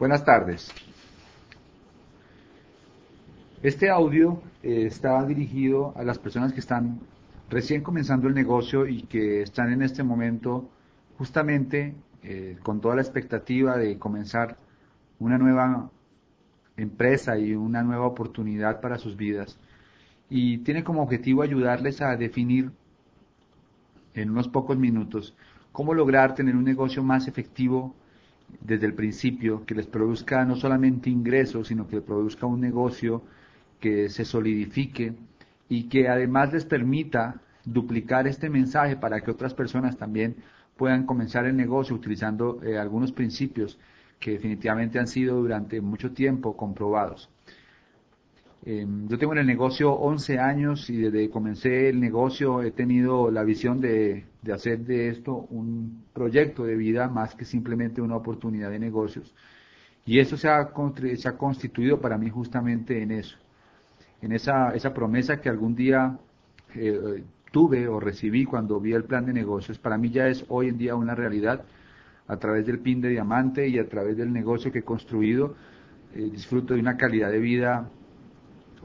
Buenas tardes. Este audio eh, está dirigido a las personas que están recién comenzando el negocio y que están en este momento justamente eh, con toda la expectativa de comenzar una nueva empresa y una nueva oportunidad para sus vidas. Y tiene como objetivo ayudarles a definir en unos pocos minutos cómo lograr tener un negocio más efectivo desde el principio, que les produzca no solamente ingresos, sino que produzca un negocio que se solidifique y que además les permita duplicar este mensaje para que otras personas también puedan comenzar el negocio utilizando eh, algunos principios que definitivamente han sido durante mucho tiempo comprobados. Em, yo tengo en el negocio 11 años y desde que comencé el negocio he tenido la visión de, hacer de esto un proyecto de vida más que simplemente una oportunidad de negocios. Y eso se ha, se ha constituido para mí justamente en eso, en esa, esa promesa que algún día eh, tuve o recibí cuando vi el plan de negocios. Para mí ya es hoy en día una realidad a través del PIN de diamante y a través del negocio que he construido. Eh, disfruto de una calidad de vida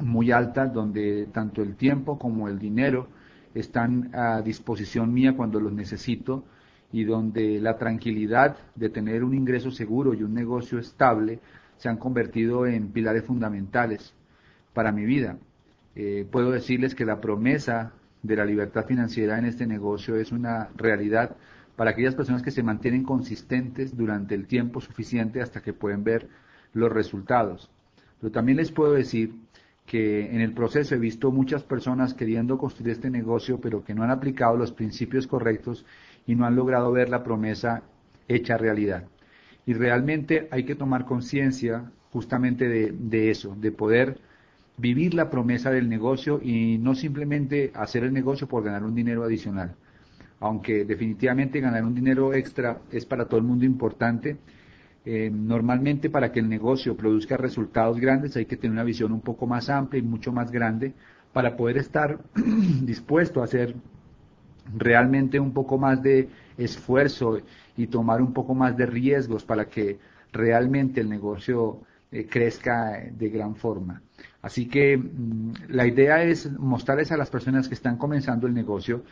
muy alta donde tanto el tiempo como el dinero están a disposición mía cuando los necesito y donde la tranquilidad de tener un ingreso seguro y un negocio estable se han convertido en pilares fundamentales para mi vida. Eh, puedo decirles que la promesa de la libertad financiera en este negocio es una realidad para aquellas personas que se mantienen consistentes durante el tiempo suficiente hasta que pueden ver los resultados. Pero también les puedo decir que en el proceso he visto muchas personas queriendo construir este negocio, pero que no han aplicado los principios correctos y no han logrado ver la promesa hecha realidad. Y realmente hay que tomar conciencia justamente de, eso, de poder vivir la promesa del negocio y no simplemente hacer el negocio por ganar un dinero adicional. Aunque definitivamente ganar un dinero extra es para todo el mundo importante, eh, normalmente para que el negocio produzca resultados grandes hay que tener una visión un poco más amplia y mucho más grande para poder estar dispuesto a hacer realmente un poco más de esfuerzo y tomar un poco más de riesgos para que realmente el negocio eh, crezca de gran forma. Así que mm, la idea es mostrarles a las personas que están comenzando el negocio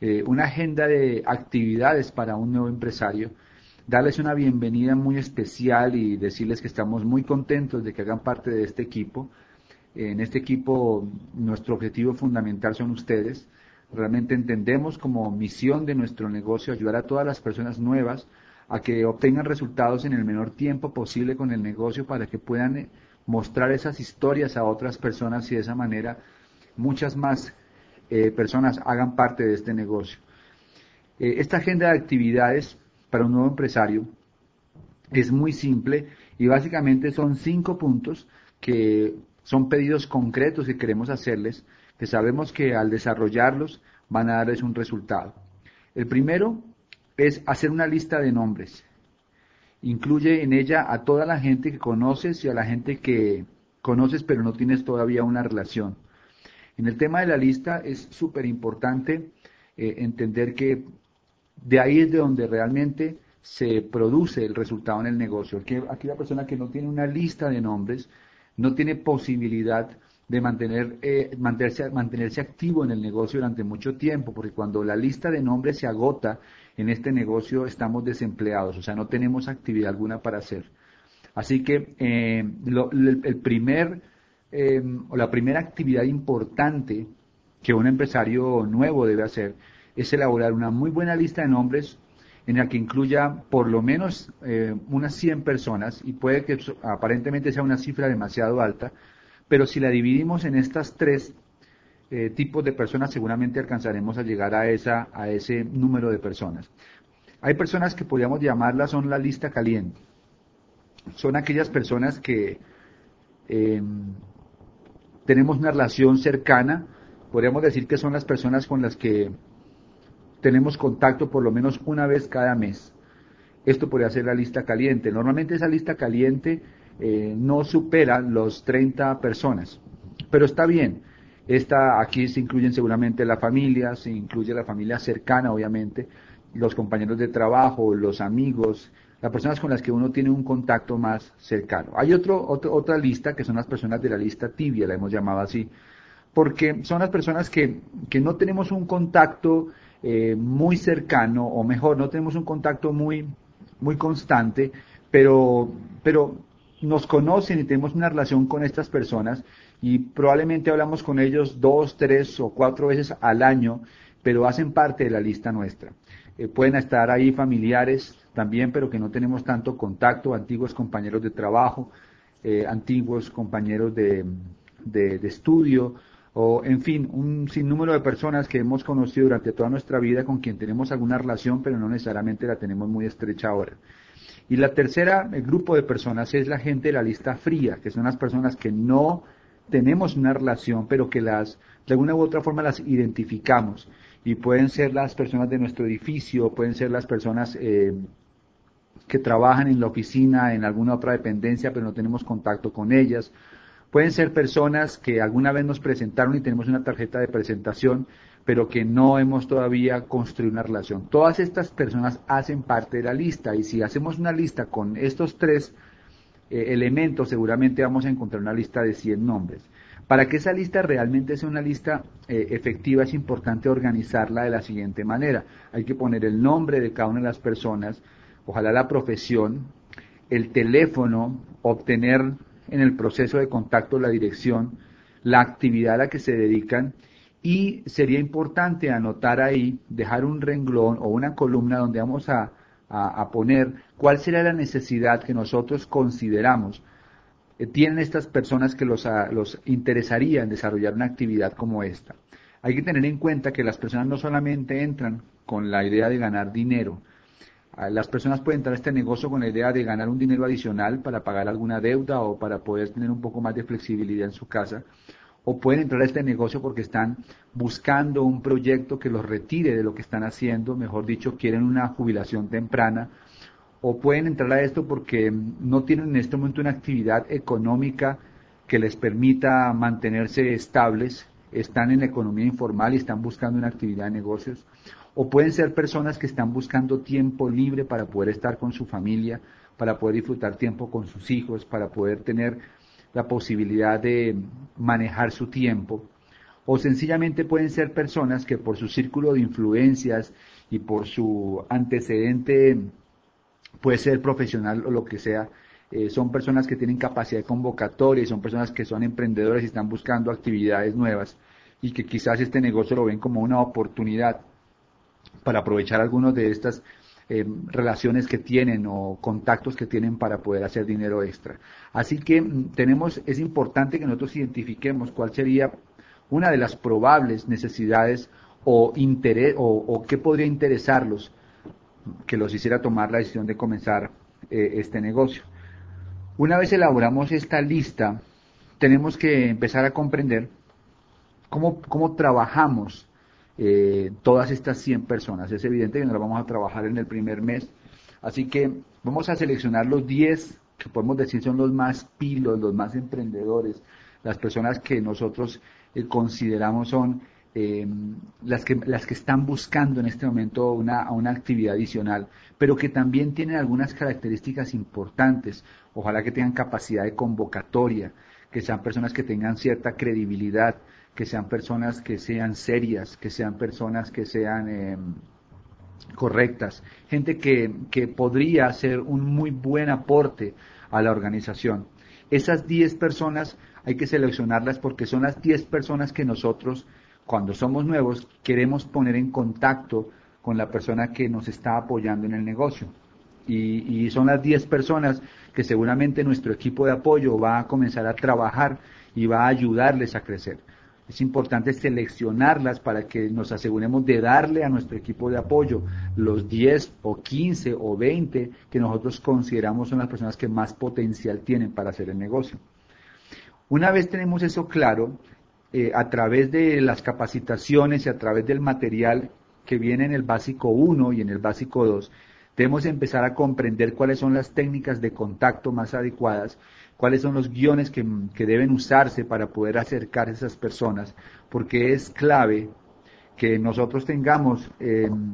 eh, una agenda de actividades para un nuevo empresario darles una bienvenida muy especial y decirles que estamos muy contentos de que hagan parte de este equipo. En este equipo nuestro objetivo fundamental son ustedes. Realmente entendemos como misión de nuestro negocio ayudar a todas las personas nuevas a que obtengan resultados en el menor tiempo posible con el negocio para que puedan eh, mostrar esas historias a otras personas y de esa manera muchas más eh, personas hagan parte de este negocio. Eh, esta agenda de actividades para un nuevo empresario es muy simple y básicamente son cinco puntos que son pedidos concretos que queremos hacerles, que sabemos que al desarrollarlos van a darles un resultado. El primero es hacer una lista de nombres. Incluye en ella a toda la gente que conoces y a la gente que conoces pero no tienes todavía una relación. En el tema de la lista es súper importante eh, entender que de ahí es de donde realmente se produce el resultado en el negocio. Aquí, aquí la persona que no tiene una lista de nombres no tiene posibilidad de mantener, eh, mantenerse, mantenerse activo en el negocio durante mucho tiempo, porque cuando la lista de nombres se agota en este negocio estamos desempleados, o sea, no tenemos actividad alguna para hacer. Así que eh, el primer eh, o la primera actividad importante que un empresario nuevo debe hacer es elaborar una muy buena lista de nombres en la que incluya por lo menos eh, unas 100 personas y puede que aparentemente sea una cifra demasiado alta, pero si la dividimos en estas tres eh, tipos de personas seguramente alcanzaremos a llegar a, esa, a ese número de personas. Hay personas que podríamos llamarlas son la lista caliente. Son aquellas personas que em, tenemos una relación cercana, podríamos decir que son las personas con las que tenemos contacto por lo menos una vez cada mes. Esto podría ser la lista caliente. Normalmente esa lista caliente eh, no supera los 30 personas, pero está bien. Esta, aquí se incluyen seguramente la familia, se incluye la familia cercana, obviamente, los compañeros de trabajo, los amigos, las personas con las que uno tiene un contacto más cercano. Hay otro, otra lista que son las personas de la lista tibia, la hemos llamado así, porque son las personas que, que no tenemos un contacto eh, muy cercano, o mejor, no tenemos un contacto muy, muy constante, pero, pero nos conocen y tenemos una relación con estas personas y probablemente hablamos con ellos dos, tres o cuatro veces al año, pero hacen parte de la lista nuestra. Eh, pueden estar ahí familiares también, pero que no tenemos tanto contacto, antiguos compañeros de trabajo, eh, antiguos compañeros de, de, de estudio, o en fin, un sinnúmero de personas que hemos conocido durante toda nuestra vida con quien tenemos alguna relación, pero no necesariamente la tenemos muy estrecha ahora. Y la tercera el grupo de personas es la gente de la lista fría, que son las personas que no tenemos una relación, pero que las, de alguna u otra forma las identificamos. Y pueden ser las personas de nuestro edificio, pueden ser las personas eh, que trabajan en la oficina, en alguna otra dependencia, pero no tenemos contacto con ellas. Pueden ser personas que alguna vez nos presentaron y tenemos una tarjeta de presentación, pero que no hemos todavía construido una relación. Todas estas personas hacen parte de la lista y si hacemos una lista con estos tres eh, elementos, seguramente vamos a encontrar una lista de 100 nombres. Para que esa lista realmente sea una lista eh, efectiva es importante organizarla de la siguiente manera. Hay que poner el nombre de cada una de las personas, ojalá la profesión, el teléfono, obtener en el proceso de contacto la dirección, la actividad a la que se dedican y sería importante anotar ahí, dejar un renglón o una columna donde vamos a, poner cuál sería la necesidad que nosotros consideramos eh, tienen estas personas que los, los interesaría en desarrollar una actividad como esta. Hay que tener en cuenta que las personas no solamente entran con la idea de ganar dinero, las personas pueden entrar a este negocio con la idea de ganar un dinero adicional para pagar alguna deuda o para poder tener un poco más de flexibilidad en su casa. O pueden entrar a este negocio porque están buscando un proyecto que los retire de lo que están haciendo, mejor dicho, quieren una jubilación temprana. O pueden entrar a esto porque no tienen en este momento una actividad económica que les permita mantenerse estables, están en la economía informal y están buscando una actividad de negocios o pueden ser personas que están buscando tiempo libre para poder estar con su familia, para poder disfrutar tiempo con sus hijos, para poder tener la posibilidad de manejar su tiempo. O sencillamente pueden ser personas que por su círculo de influencias y por su antecedente, puede ser profesional o lo que sea, eh, son personas que tienen capacidad de convocatoria y son personas que son emprendedores y están buscando actividades nuevas y que quizás este negocio lo ven como una oportunidad para aprovechar algunas de estas eh, relaciones que tienen o contactos que tienen para poder hacer dinero extra. Así que mm, tenemos, es importante que nosotros identifiquemos cuál sería una de las probables necesidades o interés o, qué podría interesarlos que los hiciera tomar la decisión de comenzar eh, este negocio. Una vez elaboramos esta lista, tenemos que empezar a comprender cómo, cómo trabajamos eh, todas estas 100 personas. Es evidente que no las vamos a trabajar en el primer mes. Así que vamos a seleccionar los 10 que podemos decir son los más pilos, los más emprendedores, las personas que nosotros eh, consideramos son eh, las, que, las que están buscando en este momento una, una actividad adicional, pero que también tienen algunas características importantes. Ojalá que tengan capacidad de convocatoria, que sean personas que tengan cierta credibilidad, que sean personas que sean serias, que sean personas que sean eh, correctas, gente que, que podría hacer un muy buen aporte a la organización. Esas 10 personas hay que seleccionarlas porque son las 10 personas que nosotros, cuando somos nuevos, queremos poner en contacto con la persona que nos está apoyando en el negocio. Y, y son las 10 personas que seguramente nuestro equipo de apoyo va a comenzar a trabajar y va a ayudarles a crecer. Es importante seleccionarlas para que nos aseguremos de darle a nuestro equipo de apoyo los 10 o 15 o 20 que nosotros consideramos son las personas que más potencial tienen para hacer el negocio. Una vez tenemos eso claro, eh, a través de las capacitaciones y a través del material que viene en el básico 1 y en el básico 2, debemos empezar a comprender cuáles son las técnicas de contacto más adecuadas cuáles son los guiones que, deben usarse para poder acercar a esas personas, porque es clave que nosotros tengamos em,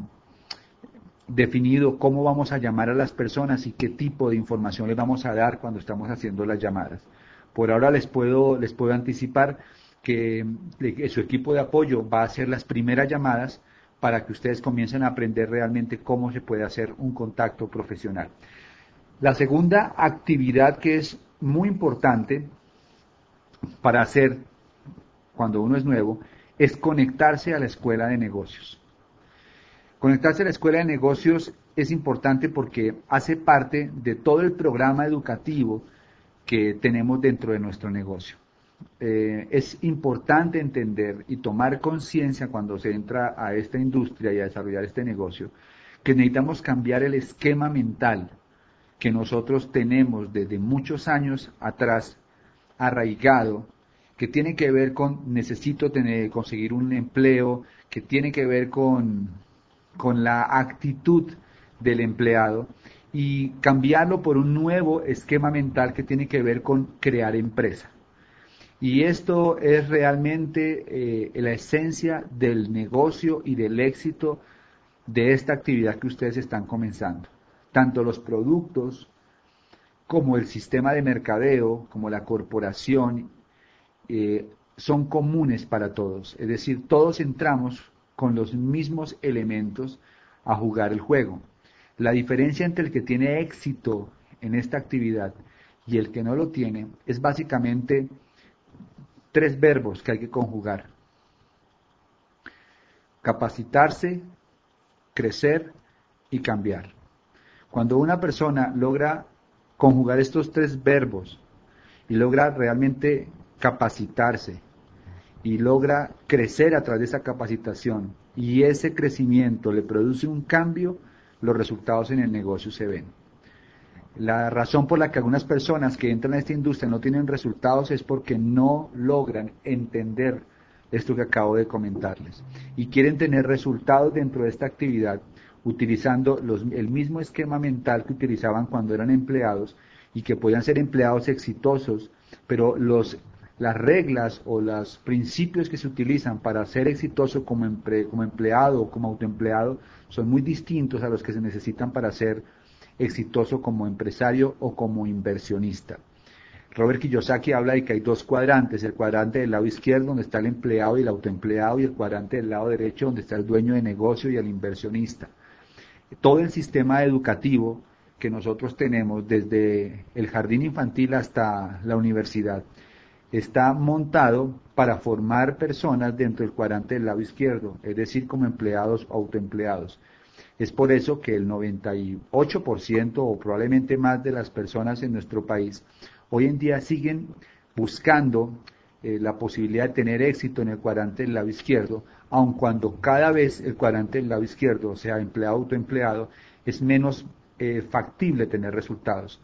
definido cómo vamos a llamar a las personas y qué tipo de información les vamos a dar cuando estamos haciendo las llamadas. Por ahora les puedo, les puedo anticipar que, que su equipo de apoyo va a hacer las primeras llamadas para que ustedes comiencen a aprender realmente cómo se puede hacer un contacto profesional. La segunda actividad que es muy importante para hacer cuando uno es nuevo es conectarse a la escuela de negocios. Conectarse a la escuela de negocios es importante porque hace parte de todo el programa educativo que tenemos dentro de nuestro negocio. Eh, es importante entender y tomar conciencia cuando se entra a esta industria y a desarrollar este negocio que necesitamos cambiar el esquema mental que nosotros tenemos desde muchos años atrás arraigado, que tiene que ver con necesito tener, conseguir un empleo, que tiene que ver con, con la actitud del empleado y cambiarlo por un nuevo esquema mental que tiene que ver con crear empresa. Y esto es realmente eh, la esencia del negocio y del éxito de esta actividad que ustedes están comenzando. Tanto los productos como el sistema de mercadeo, como la corporación, eh, son comunes para todos. Es decir, todos entramos con los mismos elementos a jugar el juego. La diferencia entre el que tiene éxito en esta actividad y el que no lo tiene es básicamente tres verbos que hay que conjugar. Capacitarse, crecer y cambiar. Cuando una persona logra conjugar estos tres verbos y logra realmente capacitarse y logra crecer a través de esa capacitación y ese crecimiento le produce un cambio, los resultados en el negocio se ven. La razón por la que algunas personas que entran a esta industria no tienen resultados es porque no logran entender esto que acabo de comentarles y quieren tener resultados dentro de esta actividad utilizando el mismo esquema mental que utilizaban cuando eran empleados y que podían ser empleados exitosos, pero los, las reglas o los principios que se utilizan para ser exitoso como, como empleado o como autoempleado son muy distintos a los que se necesitan para ser exitoso como empresario o como inversionista. Robert Kiyosaki habla de que hay dos cuadrantes, el cuadrante del lado izquierdo donde está el empleado y el autoempleado y el cuadrante del lado derecho donde está el dueño de negocio y el inversionista. Todo el sistema educativo que nosotros tenemos desde el jardín infantil hasta la universidad está montado para formar personas dentro del cuadrante del lado izquierdo, es decir, como empleados o autoempleados. Es por eso que el 98% o probablemente más de las personas en nuestro país hoy en día siguen buscando eh, la posibilidad de tener éxito en el cuadrante del lado izquierdo, aun cuando cada vez el cuadrante del lado izquierdo, sea, empleado autoempleado, es menos eh, factible tener resultados.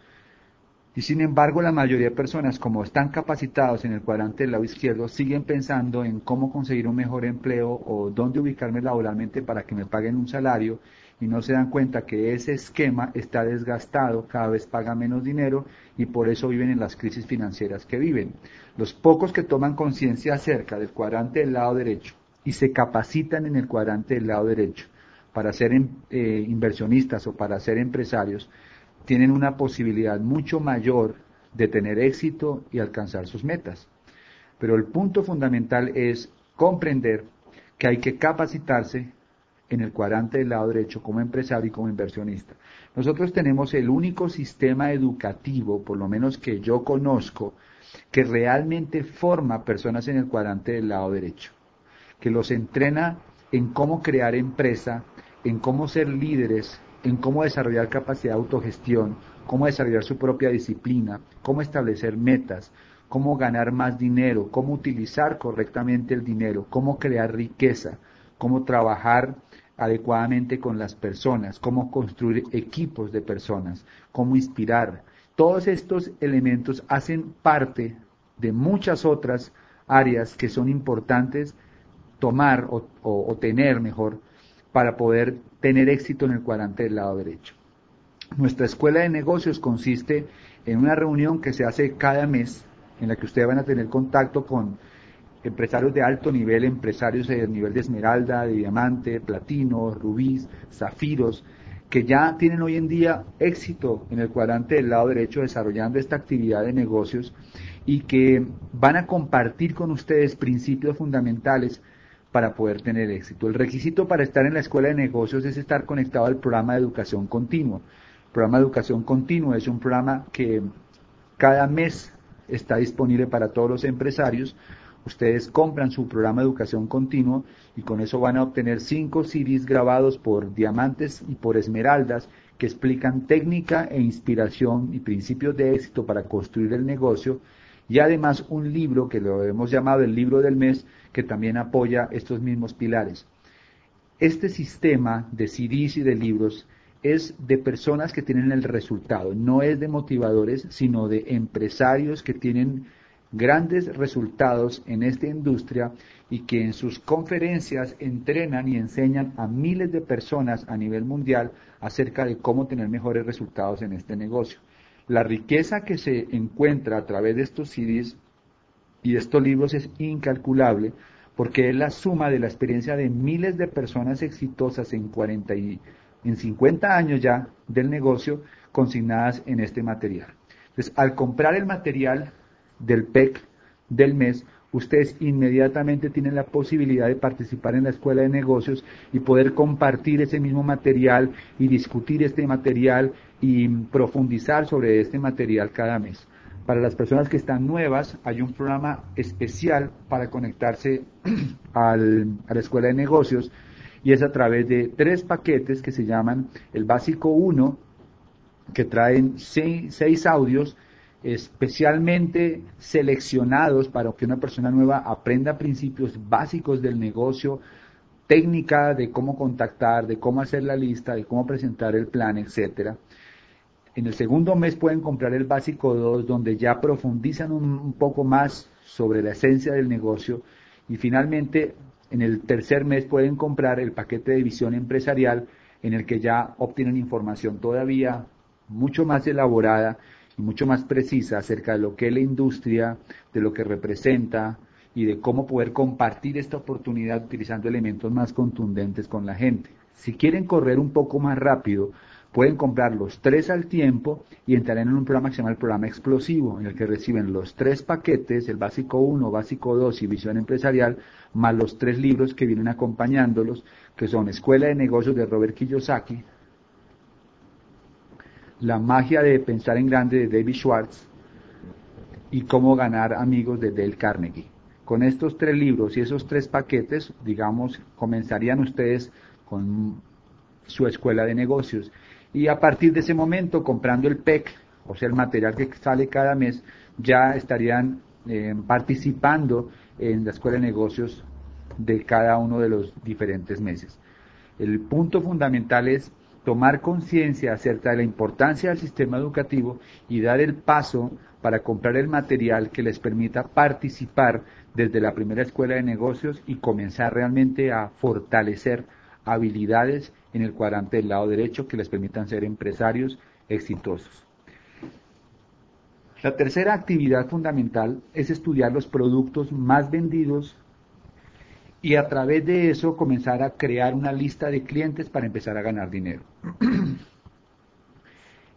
Y sin embargo, la mayoría de personas, como están capacitados en el cuadrante del lado izquierdo, siguen pensando en cómo conseguir un mejor empleo o dónde ubicarme laboralmente para que me paguen un salario y no se dan cuenta que ese esquema está desgastado, cada vez paga menos dinero y por eso viven en las crisis financieras que viven. Los pocos que toman conciencia acerca del cuadrante del lado derecho y se capacitan en el cuadrante del lado derecho para ser eh, inversionistas o para ser empresarios, tienen una posibilidad mucho mayor de tener éxito y alcanzar sus metas. Pero el punto fundamental es comprender que hay que capacitarse en el cuadrante del lado derecho como empresario y como inversionista. Nosotros tenemos el único sistema educativo, por lo menos que yo conozco, que realmente forma personas en el cuadrante del lado derecho, que los entrena en cómo crear empresa, en cómo ser líderes, en cómo desarrollar capacidad de autogestión, cómo desarrollar su propia disciplina, cómo establecer metas, cómo ganar más dinero, cómo utilizar correctamente el dinero, cómo crear riqueza, cómo trabajar adecuadamente con las personas, cómo construir equipos de personas, cómo inspirar. Todos estos elementos hacen parte de muchas otras áreas que son importantes tomar o, tener mejor para poder tener éxito en el cuadrante del lado derecho. Nuestra escuela de negocios consiste en una reunión que se hace cada mes en la que ustedes van a tener contacto con empresarios de alto nivel, empresarios de nivel de esmeralda, de diamante, platino, rubíes, zafiros, que ya tienen hoy en día éxito en el cuadrante del lado derecho desarrollando esta actividad de negocios y que van a compartir con ustedes principios fundamentales para poder tener éxito. El requisito para estar en la escuela de negocios es estar conectado al programa de educación continua. El programa de educación continua es un programa que cada mes está disponible para todos los empresarios. Ustedes compran su programa de educación continua y con eso van a obtener cinco CDs grabados por diamantes y por esmeraldas que explican técnica e inspiración y principios de éxito para construir el negocio y además un libro que lo hemos llamado el libro del mes que también apoya estos mismos pilares. Este sistema de CDs y de libros es de personas que tienen el resultado, no es de motivadores, sino de empresarios que tienen grandes resultados en esta industria y que en sus conferencias entrenan y enseñan a miles de personas a nivel mundial acerca de cómo tener mejores resultados en este negocio. La riqueza que se encuentra a través de estos CDs y estos libros es incalculable porque es la suma de la experiencia de miles de personas exitosas en 40 y en 50 años ya del negocio consignadas en este material. Entonces, al comprar el material del PEC del mes, ustedes inmediatamente tienen la posibilidad de participar en la escuela de negocios y poder compartir ese mismo material y discutir este material y profundizar sobre este material cada mes. Para las personas que están nuevas, hay un programa especial para conectarse a la escuela de negocios y es a través de tres paquetes que se llaman el básico 1, que traen seis, audios especialmente seleccionados para que una persona nueva aprenda principios básicos del negocio, técnica de cómo contactar, de cómo hacer la lista, de cómo presentar el plan, etcétera. En el segundo mes pueden comprar el básico 2, donde ya profundizan un poco más sobre la esencia del negocio. Y finalmente en el tercer mes pueden comprar el paquete de visión empresarial en el que ya obtienen información todavía mucho más elaborada mucho más precisa acerca de lo que es la industria, de lo que representa y de cómo poder compartir esta oportunidad utilizando elementos más contundentes con la gente. Si quieren correr un poco más rápido, pueden comprar los tres al tiempo y entrar en un programa que se llama el programa explosivo, en el que reciben los tres paquetes, el básico 1, básico 2 y visión empresarial, más los tres libros que vienen acompañándolos, que son Escuela de Negocios de Robert Kiyosaki, La magia de pensar en grande de David Schwartz y Cómo ganar amigos de Dale Carnegie. Con estos tres libros y esos tres paquetes, digamos, comenzarían ustedes con su escuela de negocios y a partir de ese momento, comprando el PEC, o sea, el material que sale cada mes, ya estarían eh, participando en la escuela de negocios de cada uno de los diferentes meses. El punto fundamental es tomar conciencia acerca de la importancia del sistema educativo y dar el paso para comprar el material que les permita participar desde la primera escuela de negocios y comenzar realmente a fortalecer habilidades en el cuadrante del lado derecho que les permitan ser empresarios exitosos. La tercera actividad fundamental es estudiar los productos más vendidos y a través de eso comenzar a crear una lista de clientes para empezar a ganar dinero.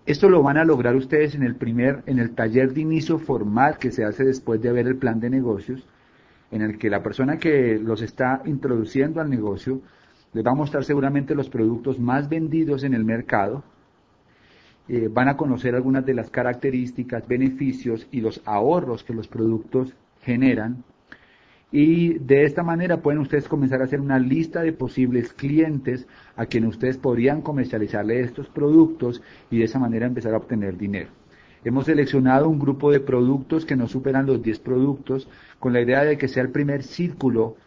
Esto lo van a lograr ustedes en el primer, en el taller de inicio formal que se hace después de ver el plan de negocios, en el que la persona que los está introduciendo al negocio les va a mostrar seguramente los productos más vendidos en el mercado. Eh, van a conocer algunas de las características, beneficios y los ahorros que los productos generan. Y de esta manera pueden ustedes comenzar a hacer una lista de posibles clientes a quienes ustedes podrían comercializarle estos productos y de esa manera empezar a obtener dinero. Hemos seleccionado un grupo de productos que no superan los 10 productos con la idea de que sea el primer círculo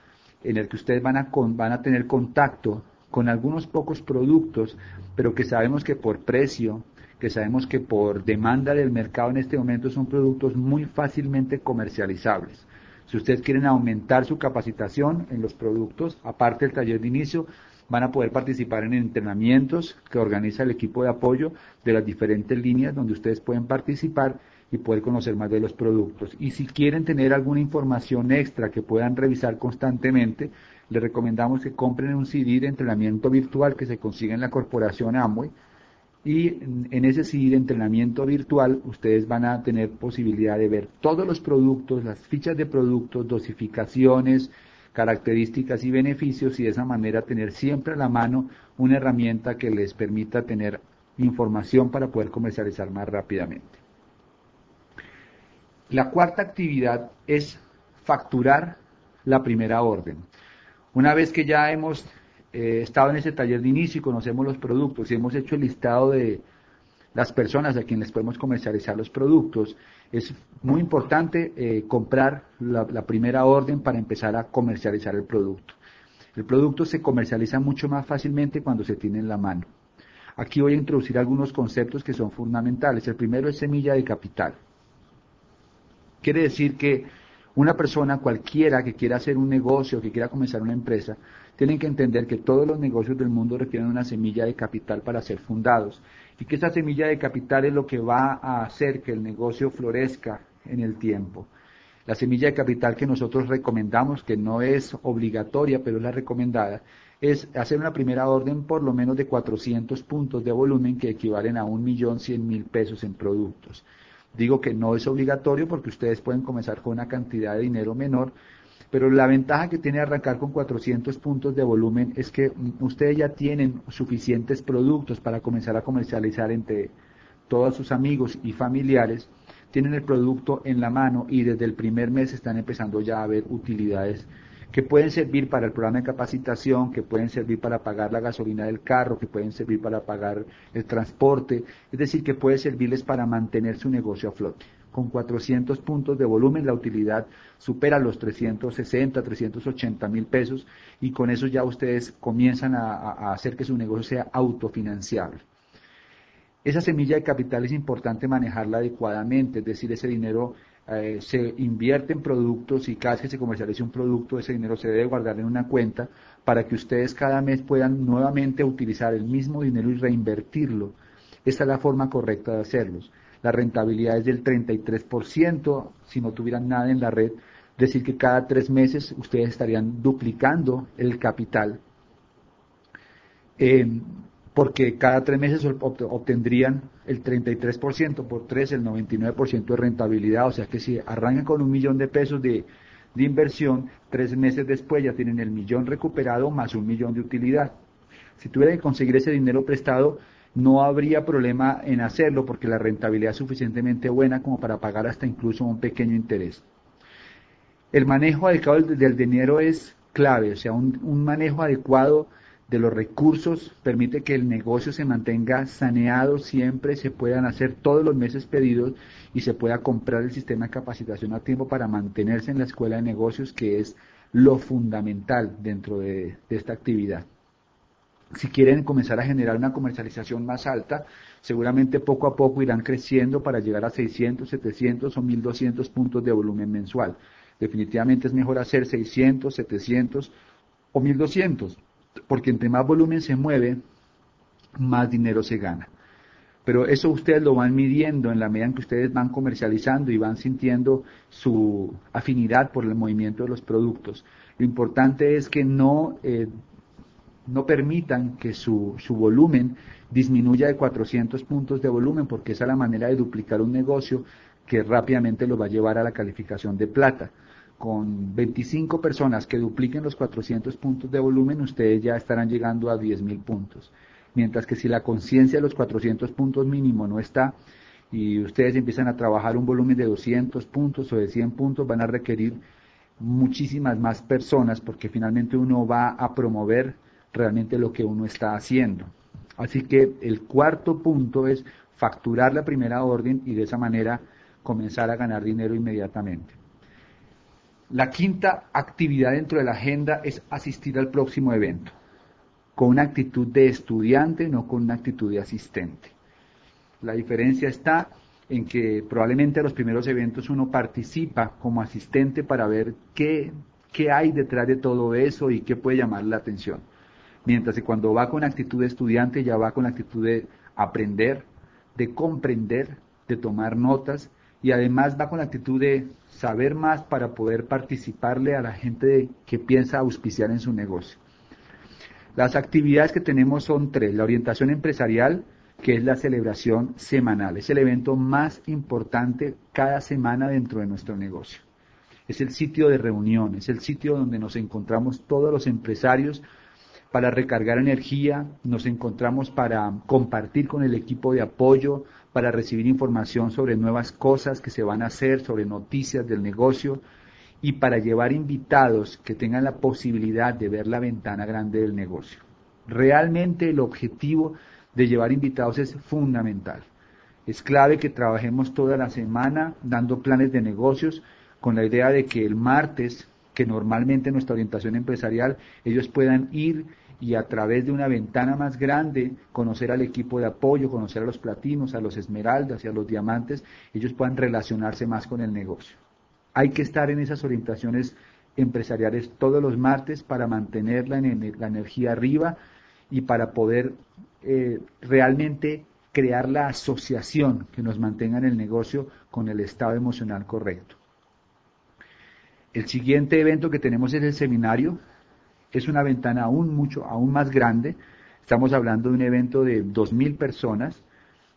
en el que ustedes van a, van a tener contacto con algunos pocos productos, pero que sabemos que por precio, que sabemos que por demanda del mercado en este momento son productos muy fácilmente comercializables. Si ustedes quieren aumentar su capacitación en los productos, aparte del taller de inicio, van a poder participar en entrenamientos que organiza el equipo de apoyo de las diferentes líneas donde ustedes pueden participar y poder conocer más de los productos. Y si quieren tener alguna información extra que puedan revisar constantemente, les recomendamos que compren un CD de entrenamiento virtual que se consigue en la corporación Amway y en ese CD de entrenamiento virtual ustedes van a tener posibilidad de ver todos los productos, las fichas de productos, dosificaciones, características y beneficios y de esa manera tener siempre a la mano una herramienta que les permita tener información para poder comercializar más rápidamente. La cuarta actividad es facturar la primera orden. Una vez que ya hemos eh, estado en ese taller de inicio y conocemos los productos y hemos hecho el listado de las personas a quienes podemos comercializar los productos, es muy importante eh, comprar la primera orden para empezar a comercializar el producto. El producto se comercializa mucho más fácilmente cuando se tiene en la mano. Aquí voy a introducir algunos conceptos que son fundamentales. El primero es semilla de capital. Quiere decir que una persona cualquiera que quiera hacer un negocio, que quiera comenzar una empresa, tienen que entender que todos los negocios del mundo requieren una semilla de capital para ser fundados y que esa semilla de capital es lo que va a hacer que el negocio florezca en el tiempo. La semilla de capital que nosotros recomendamos, que no es obligatoria, pero es la recomendada, es hacer una primera orden por lo menos de 400 puntos de volumen que equivalen a 1.100.000 pesos en productos. Digo que no es obligatorio porque ustedes pueden comenzar con una cantidad de dinero menor, pero la ventaja que tiene arrancar con 400 puntos de volumen es que ustedes ya tienen suficientes productos para comenzar a comercializar entre todos sus amigos y familiares, tienen el producto en la mano y desde el primer mes están empezando ya a ver utilidades que pueden servir para el programa de capacitación, que pueden servir para pagar la gasolina del carro, que pueden servir para pagar el transporte, es decir, que puede servirles para mantener su negocio a flote. Con 400 puntos de volumen la utilidad supera los 360, 380 mil pesos y con eso ya ustedes comienzan a, a hacer que su negocio sea autofinanciable. Esa semilla de capital es importante manejarla adecuadamente, es decir, ese dinero eh, se invierte en productos y cada vez que se comercialice un producto, ese dinero se debe guardar en una cuenta para que ustedes cada mes puedan nuevamente utilizar el mismo dinero y reinvertirlo. Esta es la forma correcta de hacerlos. La rentabilidad es del 33%, si no tuvieran nada en la red, decir que cada tres meses ustedes estarían duplicando el capital. Eh, porque cada tres meses obtendrían el 33%, por tres el 99% de rentabilidad, o sea que si arrancan con un millón de pesos de, de inversión, tres meses después ya tienen el millón recuperado más un millón de utilidad. Si tuvieran que conseguir ese dinero prestado, no habría problema en hacerlo porque la rentabilidad es suficientemente buena como para pagar hasta incluso un pequeño interés. El manejo adecuado del, dinero es clave, o sea, un, un manejo adecuado de los recursos, permite que el negocio se mantenga saneado siempre, se puedan hacer todos los meses pedidos y se pueda comprar el sistema de capacitación a tiempo para mantenerse en la escuela de negocios, que es lo fundamental dentro de, esta actividad. Si quieren comenzar a generar una comercialización más alta, seguramente poco a poco irán creciendo para llegar a 600, 700 o 1200 puntos de volumen mensual. Definitivamente es mejor hacer 600, 700 o 1200 porque entre más volumen se mueve, más dinero se gana. Pero eso ustedes lo van midiendo en la medida en que ustedes van comercializando y van sintiendo su afinidad por el movimiento de los productos. Lo importante es que no, eh, no permitan que su, su volumen disminuya de 400 puntos de volumen, porque esa es la manera de duplicar un negocio que rápidamente lo va a llevar a la calificación de plata con 25 personas que dupliquen los 400 puntos de volumen, ustedes ya estarán llegando a 10.000 puntos. Mientras que si la conciencia de los 400 puntos mínimo no está y ustedes empiezan a trabajar un volumen de 200 puntos o de 100 puntos, van a requerir muchísimas más personas porque finalmente uno va a promover realmente lo que uno está haciendo. Así que el cuarto punto es facturar la primera orden y de esa manera comenzar a ganar dinero inmediatamente. La quinta actividad dentro de la agenda es asistir al próximo evento, con una actitud de estudiante, no con una actitud de asistente. La diferencia está en que probablemente a los primeros eventos uno participa como asistente para ver qué, qué hay detrás de todo eso y qué puede llamar la atención. Mientras que cuando va con actitud de estudiante ya va con la actitud de aprender, de comprender, de tomar notas y además va con la actitud de saber más para poder participarle a la gente que piensa auspiciar en su negocio. Las actividades que tenemos son tres. La orientación empresarial, que es la celebración semanal. Es el evento más importante cada semana dentro de nuestro negocio. Es el sitio de reunión, es el sitio donde nos encontramos todos los empresarios para recargar energía, nos encontramos para compartir con el equipo de apoyo, para recibir información sobre nuevas cosas que se van a hacer, sobre noticias del negocio y para llevar invitados que tengan la posibilidad de ver la ventana grande del negocio. Realmente el objetivo de llevar invitados es fundamental. Es clave que trabajemos toda la semana dando planes de negocios con la idea de que el martes, que normalmente nuestra orientación empresarial, ellos puedan ir y a través de una ventana más grande conocer al equipo de apoyo, conocer a los platinos, a los esmeraldas y a los diamantes, ellos puedan relacionarse más con el negocio. Hay que estar en esas orientaciones empresariales todos los martes para mantener la, la energía arriba y para poder eh, realmente crear la asociación que nos mantenga en el negocio con el estado emocional correcto. El siguiente evento que tenemos es el seminario, es una ventana aún mucho, aún más grande. Estamos hablando de un evento de 2.000 personas.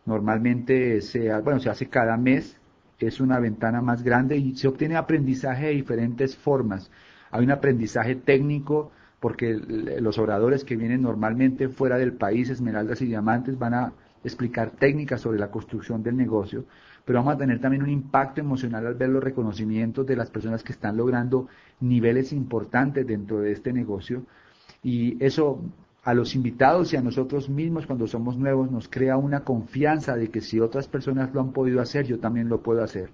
Normalmente se, bueno, se hace cada mes. Es una ventana más grande y se obtiene aprendizaje de diferentes formas. Hay un aprendizaje técnico porque los oradores que vienen normalmente fuera del país, esmeraldas y diamantes, van a explicar técnicas sobre la construcción del negocio pero vamos a tener también un impacto emocional al ver los reconocimientos de las personas que están logrando niveles importantes dentro de este negocio. Y eso a los invitados y a nosotros mismos cuando somos nuevos nos crea una confianza de que si otras personas lo han podido hacer, yo también lo puedo hacer.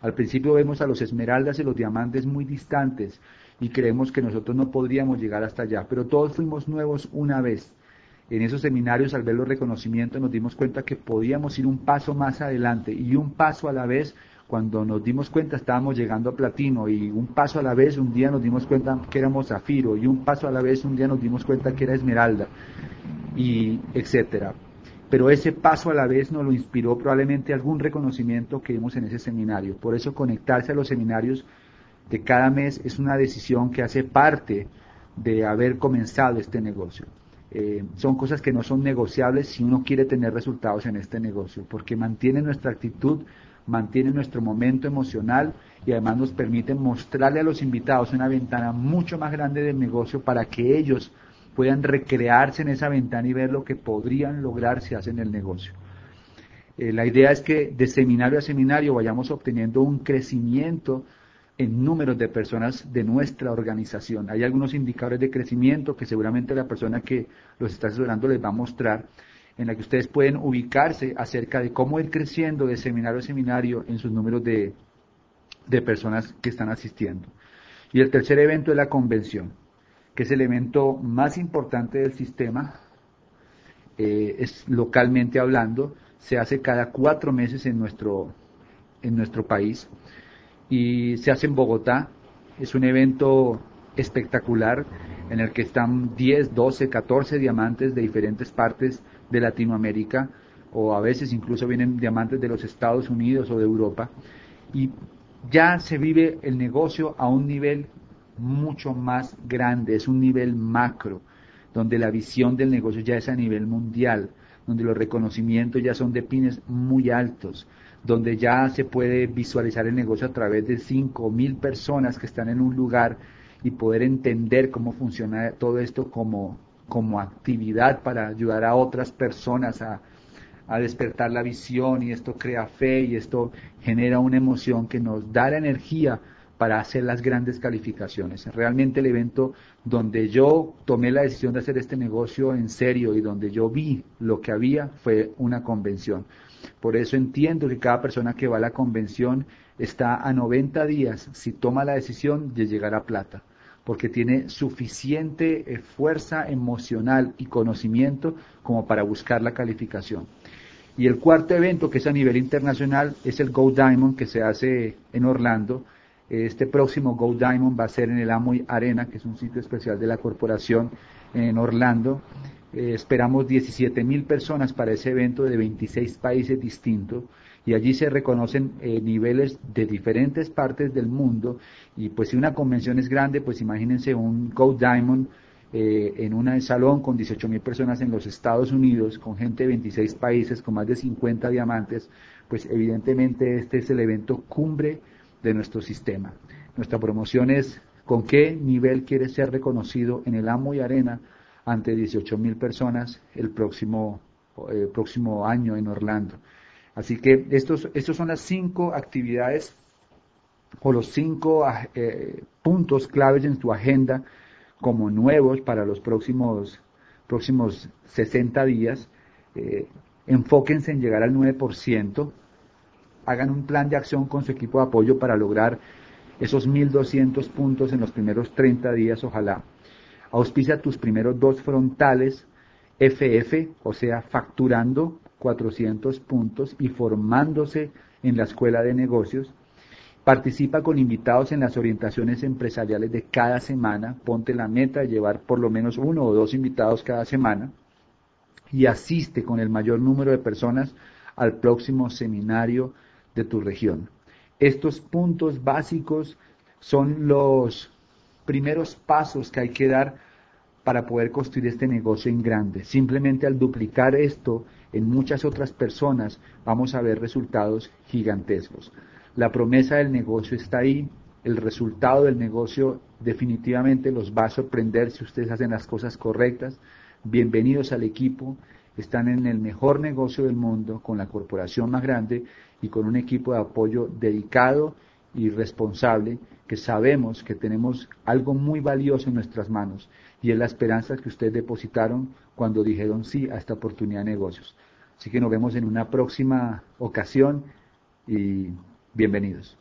Al principio vemos a los esmeraldas y los diamantes muy distantes y creemos que nosotros no podríamos llegar hasta allá, pero todos fuimos nuevos una vez en esos seminarios, al ver los reconocimientos, nos dimos cuenta que podíamos ir un paso más adelante y un paso a la vez. Cuando nos dimos cuenta estábamos llegando a platino y un paso a la vez un día nos dimos cuenta que éramos zafiro y un paso a la vez un día nos dimos cuenta que era esmeralda y etcétera. Pero ese paso a la vez nos lo inspiró probablemente algún reconocimiento que vimos en ese seminario. Por eso conectarse a los seminarios de cada mes es una decisión que hace parte de haber comenzado este negocio. Eh, son cosas que no son negociables si uno quiere tener resultados en este negocio, porque mantiene nuestra actitud, mantiene nuestro momento emocional y además nos permite mostrarle a los invitados una ventana mucho más grande del negocio para que ellos puedan recrearse en esa ventana y ver lo que podrían lograr si hacen el negocio. Eh, la idea es que de seminario a seminario vayamos obteniendo un crecimiento en números de personas de nuestra organización. Hay algunos indicadores de crecimiento que seguramente la persona que los está asesorando les va a mostrar, en la que ustedes pueden ubicarse acerca de cómo ir creciendo de seminario a seminario en sus números de, personas que están asistiendo. Y el tercer evento es la convención, que es el evento más importante del sistema, eh, es localmente hablando, se hace cada cuatro meses en nuestro, en nuestro país y se hace en Bogotá. Es un evento espectacular en el que están 10, 12, 14 diamantes de diferentes partes de Latinoamérica o a veces incluso vienen diamantes de los Estados Unidos o de Europa y ya se vive el negocio a un nivel mucho más grande, es un nivel macro, donde la visión del negocio ya es a nivel mundial, donde los reconocimientos ya son de pines muy altos, donde ya se puede visualizar el negocio a través de mil personas que están en un lugar y poder entender cómo funciona todo esto como, como actividad para ayudar a otras personas a, despertar la visión y esto crea fe y esto genera una emoción que nos da la energía para hacer las grandes calificaciones. Realmente el evento donde yo tomé la decisión de hacer este negocio en serio y donde yo vi lo que había fue una convención. Por eso entiendo que cada persona que va a la convención está a 90 días, si toma la decisión, de llegar a plata, porque tiene suficiente eh, fuerza emocional y conocimiento como para buscar la calificación. Y el cuarto evento, que es a nivel internacional, es el Go Diamond, que se hace en Orlando. Este próximo Go Diamond va a ser en el Amoy Arena, que es un sitio especial de la corporación en Orlando. Eh, esperamos 17 mil personas para ese evento de 26 países distintos y allí se reconocen eh, niveles de diferentes partes del mundo y pues si una convención es grande, pues imagínense un Gold Diamond eh, en un salón con 18 mil personas en los Estados Unidos, con gente de 26 países, con más de 50 diamantes, pues evidentemente este es el evento cumbre de nuestro sistema. Nuestra promoción es con qué nivel quiere ser reconocido en el Amo y Arena ante 18 mil personas el próximo, eh, próximo año en Orlando. Así que estos, estos son las cinco actividades o los cinco eh, puntos claves en tu agenda como nuevos para los próximos, próximos 60 días. Eh, enfóquense en llegar al 9%, hagan un plan de acción con su equipo de apoyo para lograr esos 1.200 puntos en los primeros 30 días, ojalá. Auspicia tus primeros dos frontales FF, o sea, facturando 400 puntos y formándose en la escuela de negocios. Participa con invitados en las orientaciones empresariales de cada semana. Ponte la meta de llevar por lo menos uno o dos invitados cada semana. Y asiste con el mayor número de personas al próximo seminario de tu región. Estos puntos básicos son los primeros pasos que hay que dar para poder construir este negocio en grande. Simplemente al duplicar esto en muchas otras personas vamos a ver resultados gigantescos. La promesa del negocio está ahí, el resultado del negocio definitivamente los va a sorprender si ustedes hacen las cosas correctas. Bienvenidos al equipo, están en el mejor negocio del mundo, con la corporación más grande y con un equipo de apoyo dedicado y responsable que sabemos que tenemos algo muy valioso en nuestras manos y es la esperanza que ustedes depositaron cuando dijeron sí a esta oportunidad de negocios. Así que nos vemos en una próxima ocasión y bienvenidos.